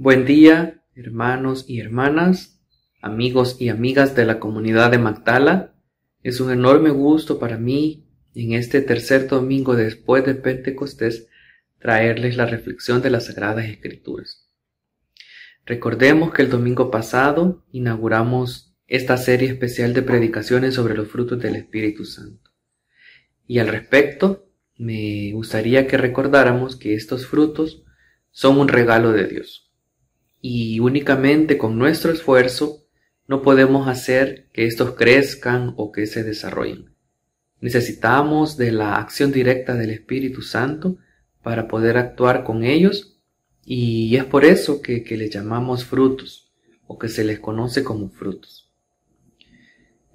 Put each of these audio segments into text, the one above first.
Buen día, hermanos y hermanas, amigos y amigas de la comunidad de Magdala. Es un enorme gusto para mí, en este tercer domingo después de Pentecostés, traerles la reflexión de las Sagradas Escrituras. Recordemos que el domingo pasado inauguramos esta serie especial de predicaciones sobre los frutos del Espíritu Santo. Y al respecto, me gustaría que recordáramos que estos frutos son un regalo de Dios y únicamente con nuestro esfuerzo no podemos hacer que estos crezcan o que se desarrollen. Necesitamos de la acción directa del Espíritu Santo para poder actuar con ellos y es por eso que, que les llamamos frutos o que se les conoce como frutos.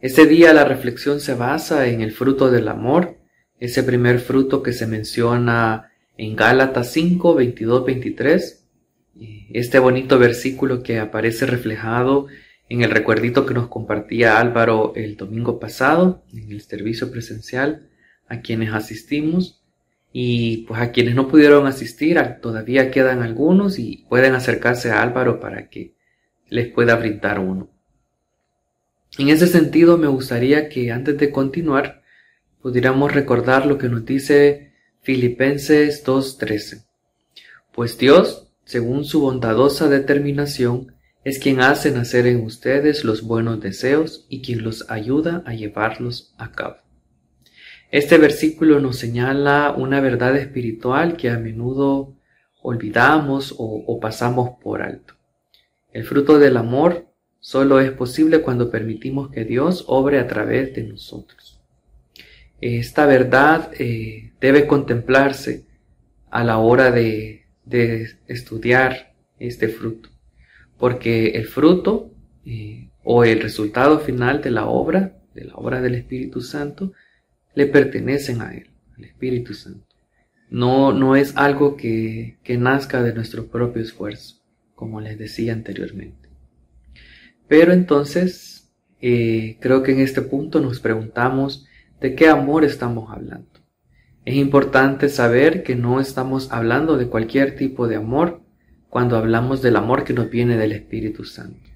Este día la reflexión se basa en el fruto del amor, ese primer fruto que se menciona en Gálatas 5, 22, 23 este bonito versículo que aparece reflejado en el recuerdito que nos compartía Álvaro el domingo pasado en el servicio presencial a quienes asistimos y pues a quienes no pudieron asistir todavía quedan algunos y pueden acercarse a Álvaro para que les pueda brindar uno. En ese sentido me gustaría que antes de continuar pudiéramos recordar lo que nos dice Filipenses 2.13. Pues Dios según su bondadosa determinación, es quien hace nacer en ustedes los buenos deseos y quien los ayuda a llevarlos a cabo. Este versículo nos señala una verdad espiritual que a menudo olvidamos o, pasamos por alto. El fruto del amor solo es posible cuando permitimos que Dios obre a través de nosotros. Esta verdad eh, debe contemplarse a la hora de de estudiar este fruto, porque el fruto eh, o el resultado final de la obra, de la obra del Espíritu Santo, le pertenecen a Él, al Espíritu Santo. No, no es algo que, que nazca de nuestro propio esfuerzo, como les decía anteriormente. Pero entonces, eh, creo que en este punto nos preguntamos de qué amor estamos hablando. Es importante saber que no estamos hablando de cualquier tipo de amor cuando hablamos del amor que nos viene del Espíritu Santo.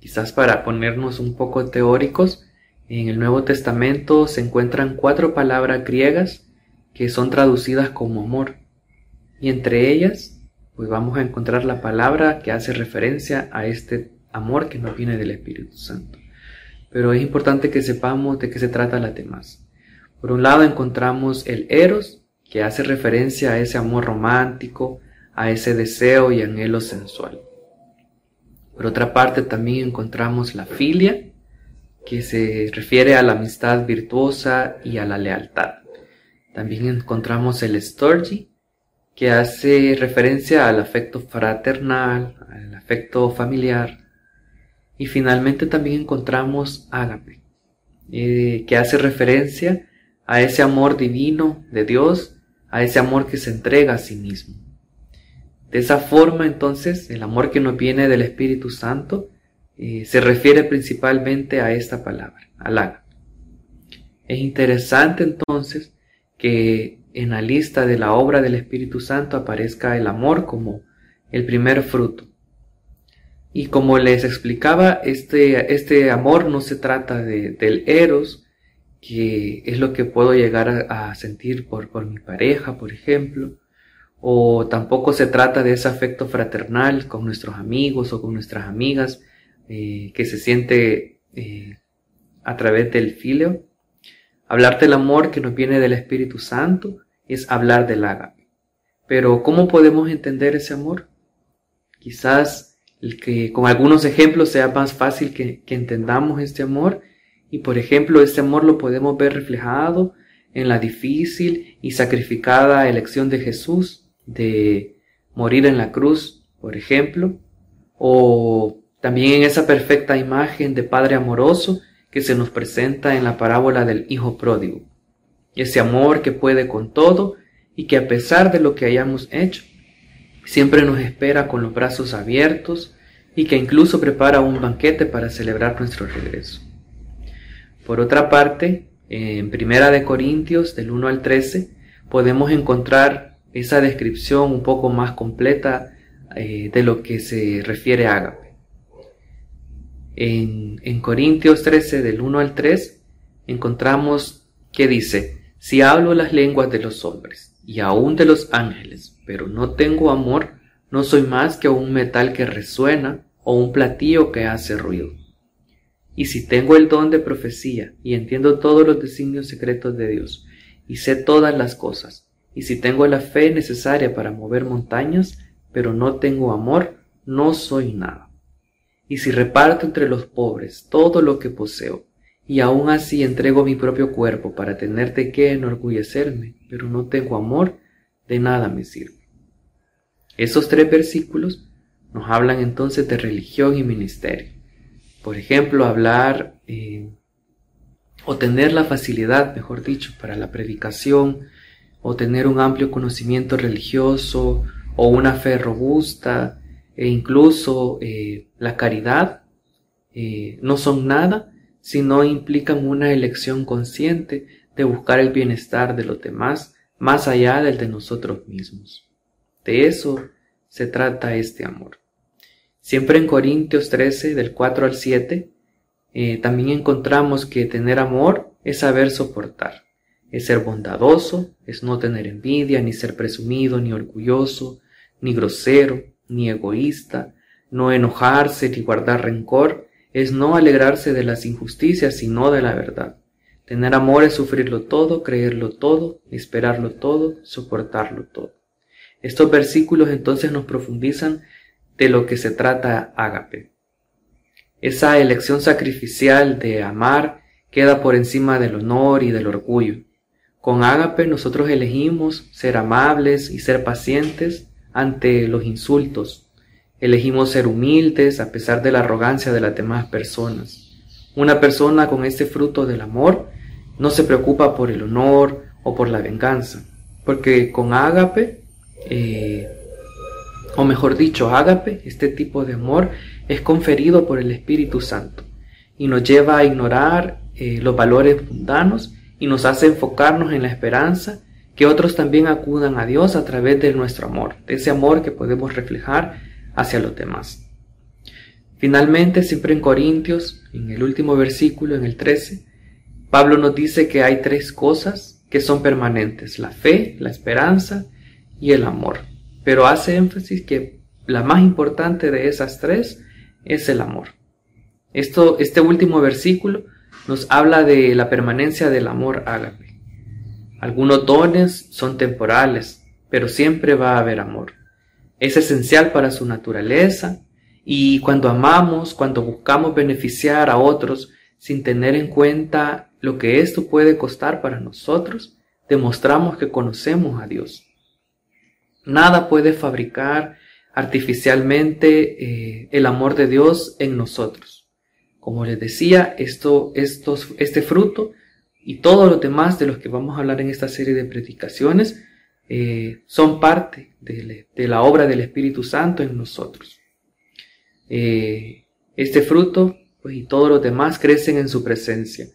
Quizás para ponernos un poco teóricos, en el Nuevo Testamento se encuentran cuatro palabras griegas que son traducidas como amor. Y entre ellas, pues vamos a encontrar la palabra que hace referencia a este amor que nos viene del Espíritu Santo. Pero es importante que sepamos de qué se trata la demás. Por un lado encontramos el eros, que hace referencia a ese amor romántico, a ese deseo y anhelo sensual. Por otra parte también encontramos la filia, que se refiere a la amistad virtuosa y a la lealtad. También encontramos el storgi, que hace referencia al afecto fraternal, al afecto familiar. Y finalmente también encontramos ágape, eh, que hace referencia a ese amor divino de Dios, a ese amor que se entrega a sí mismo. De esa forma, entonces, el amor que nos viene del Espíritu Santo eh, se refiere principalmente a esta palabra, al Es interesante entonces que en la lista de la obra del Espíritu Santo aparezca el amor como el primer fruto. Y como les explicaba, este, este amor no se trata de, del eros, que es lo que puedo llegar a, sentir por, por, mi pareja, por ejemplo, o tampoco se trata de ese afecto fraternal con nuestros amigos o con nuestras amigas eh, que se siente eh, a través del filio. Hablar del amor que nos viene del Espíritu Santo es hablar del ágape. Pero ¿cómo podemos entender ese amor? Quizás el que con algunos ejemplos sea más fácil que, que entendamos este amor y por ejemplo, este amor lo podemos ver reflejado en la difícil y sacrificada elección de Jesús de morir en la cruz, por ejemplo, o también en esa perfecta imagen de Padre amoroso que se nos presenta en la parábola del Hijo pródigo. Ese amor que puede con todo y que a pesar de lo que hayamos hecho, siempre nos espera con los brazos abiertos y que incluso prepara un banquete para celebrar nuestro regreso. Por otra parte, en Primera de Corintios, del 1 al 13, podemos encontrar esa descripción un poco más completa eh, de lo que se refiere a ágape. En, Corintios 13, del 1 al 3, encontramos que dice, si hablo las lenguas de los hombres y aún de los ángeles, pero no tengo amor, no soy más que un metal que resuena o un platillo que hace ruido. Y si tengo el don de profecía y entiendo todos los designios secretos de Dios y sé todas las cosas, y si tengo la fe necesaria para mover montañas, pero no tengo amor, no soy nada. Y si reparto entre los pobres todo lo que poseo, y aún así entrego mi propio cuerpo para tener de qué enorgullecerme, pero no tengo amor, de nada me sirve. Esos tres versículos nos hablan entonces de religión y ministerio. Por ejemplo, hablar eh, o tener la facilidad, mejor dicho, para la predicación, o tener un amplio conocimiento religioso, o una fe robusta, e incluso eh, la caridad, eh, no son nada si no implican una elección consciente de buscar el bienestar de los demás más allá del de nosotros mismos. De eso se trata este amor. Siempre en Corintios 13, del 4 al 7, eh, también encontramos que tener amor es saber soportar, es ser bondadoso, es no tener envidia, ni ser presumido, ni orgulloso, ni grosero, ni egoísta, no enojarse ni guardar rencor, es no alegrarse de las injusticias, sino de la verdad. Tener amor es sufrirlo todo, creerlo todo, esperarlo todo, soportarlo todo. Estos versículos entonces nos profundizan de lo que se trata ágape. Esa elección sacrificial de amar queda por encima del honor y del orgullo. Con ágape nosotros elegimos ser amables y ser pacientes ante los insultos. Elegimos ser humildes a pesar de la arrogancia de las demás personas. Una persona con este fruto del amor no se preocupa por el honor o por la venganza, porque con ágape eh, o mejor dicho, ágape, este tipo de amor, es conferido por el Espíritu Santo y nos lleva a ignorar eh, los valores mundanos y nos hace enfocarnos en la esperanza que otros también acudan a Dios a través de nuestro amor, de ese amor que podemos reflejar hacia los demás. Finalmente, siempre en Corintios, en el último versículo, en el 13, Pablo nos dice que hay tres cosas que son permanentes, la fe, la esperanza y el amor. Pero hace énfasis que la más importante de esas tres es el amor. Esto, este último versículo nos habla de la permanencia del amor ágape. Algunos dones son temporales, pero siempre va a haber amor. Es esencial para su naturaleza y cuando amamos, cuando buscamos beneficiar a otros sin tener en cuenta lo que esto puede costar para nosotros, demostramos que conocemos a Dios. Nada puede fabricar artificialmente eh, el amor de Dios en nosotros. Como les decía, esto, estos, este fruto y todos los demás de los que vamos a hablar en esta serie de predicaciones eh, son parte de, la obra del Espíritu Santo en nosotros. Eh, este fruto pues, y todos los demás crecen en su presencia.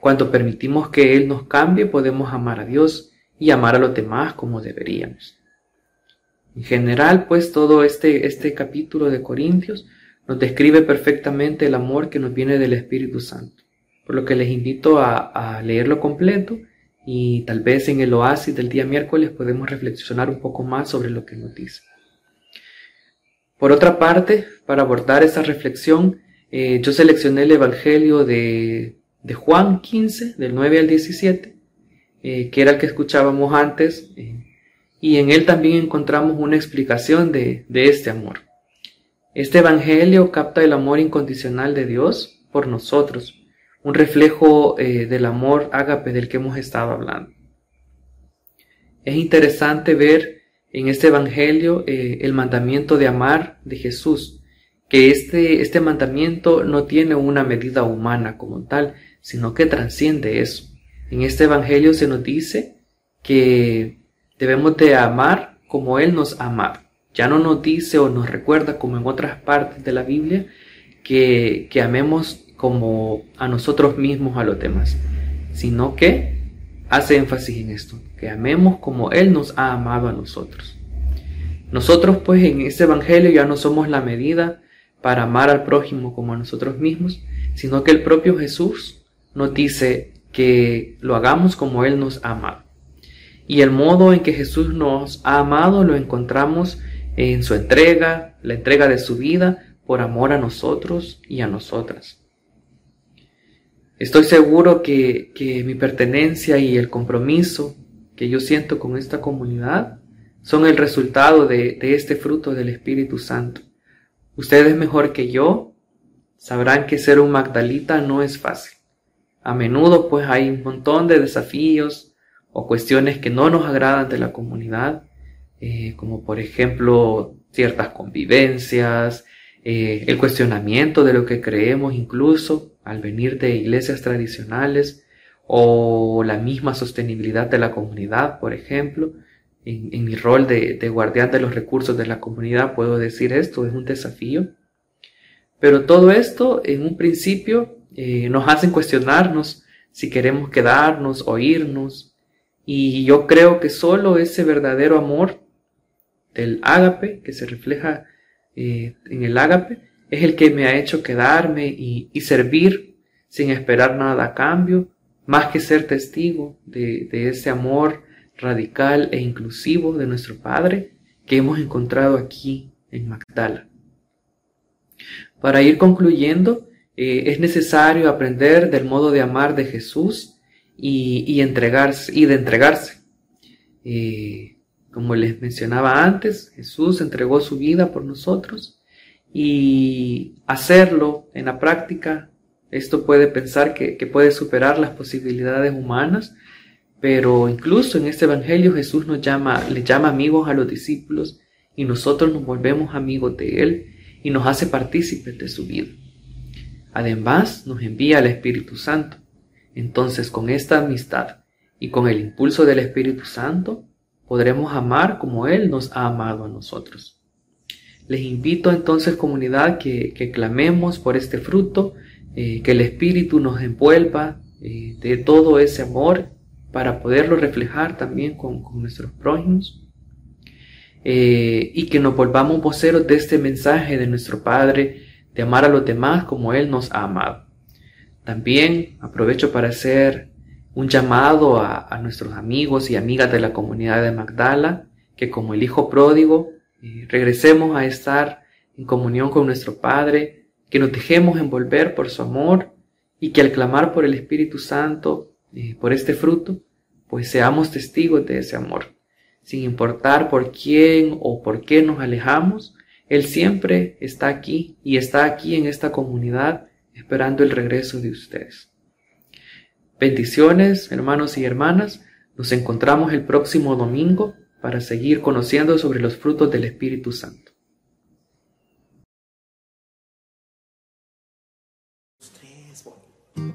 Cuando permitimos que Él nos cambie, podemos amar a Dios y amar a los demás como deberíamos. En general, pues todo este, este capítulo de Corintios nos describe perfectamente el amor que nos viene del Espíritu Santo, por lo que les invito a, leerlo completo y tal vez en el oasis del día miércoles podemos reflexionar un poco más sobre lo que nos dice. Por otra parte, para abordar esa reflexión, eh, yo seleccioné el Evangelio de, de, Juan 15, del 9 al 17, eh, que era el que escuchábamos antes. Eh, y en él también encontramos una explicación de, este amor. Este Evangelio capta el amor incondicional de Dios por nosotros, un reflejo eh, del amor ágape del que hemos estado hablando. Es interesante ver en este Evangelio eh, el mandamiento de amar de Jesús, que este, este mandamiento no tiene una medida humana como tal, sino que trasciende eso. En este Evangelio se nos dice que Debemos de amar como Él nos ama. Ya no nos dice o nos recuerda como en otras partes de la Biblia que, que amemos como a nosotros mismos a los demás, sino que hace énfasis en esto, que amemos como Él nos ha amado a nosotros. Nosotros pues en este Evangelio ya no somos la medida para amar al prójimo como a nosotros mismos, sino que el propio Jesús nos dice que lo hagamos como Él nos amado. Y el modo en que Jesús nos ha amado lo encontramos en su entrega, la entrega de su vida por amor a nosotros y a nosotras. Estoy seguro que, que mi pertenencia y el compromiso que yo siento con esta comunidad son el resultado de, este fruto del Espíritu Santo. Ustedes mejor que yo sabrán que ser un Magdalita no es fácil. A menudo pues hay un montón de desafíos o cuestiones que no nos agradan de la comunidad, eh, como por ejemplo ciertas convivencias, eh, el cuestionamiento de lo que creemos incluso al venir de iglesias tradicionales o la misma sostenibilidad de la comunidad, por ejemplo en, mi rol de, guardián de los recursos de la comunidad puedo decir esto, es un desafío. Pero todo esto en un principio eh, nos hacen cuestionarnos si queremos quedarnos o irnos. Y yo creo que solo ese verdadero amor del ágape, que se refleja eh, en el ágape, es el que me ha hecho quedarme y, servir sin esperar nada a cambio, más que ser testigo de, ese amor radical e inclusivo de nuestro Padre que hemos encontrado aquí en Magdala. Para ir concluyendo, eh, es necesario aprender del modo de amar de Jesús y, entregarse y de entregarse. Como les mencionaba antes, Jesús entregó su vida por nosotros y hacerlo en la práctica, esto puede pensar que puede superar las posibilidades humanas, pero incluso en este Evangelio Jesús nos llama, le llama amigos a los discípulos y nosotros nos volvemos amigos de Él y nos hace partícipes de su vida. Además, nos envía al Espíritu Santo. Entonces, con esta amistad y con el impulso del Espíritu Santo, podremos amar como Él nos ha amado a nosotros. Les invito entonces, comunidad, que, clamemos por este fruto, eh, que el Espíritu nos envuelva eh, de todo ese amor para poderlo reflejar también con, nuestros prójimos eh, y que nos volvamos voceros de este mensaje de nuestro Padre de amar a los demás como Él nos ha amado. También aprovecho para hacer un llamado a, nuestros amigos y amigas de la comunidad de Magdala, que como el Hijo pródigo eh, regresemos a estar en comunión con nuestro Padre, que nos dejemos envolver por su amor y que al clamar por el Espíritu Santo eh, por este fruto, pues seamos testigos de ese amor. Sin importar por quién o por qué nos alejamos, Él siempre está aquí y está aquí en esta comunidad esperando el regreso de ustedes. Bendiciones, hermanos y hermanas. Nos encontramos el próximo domingo para seguir conociendo sobre los frutos del Espíritu Santo.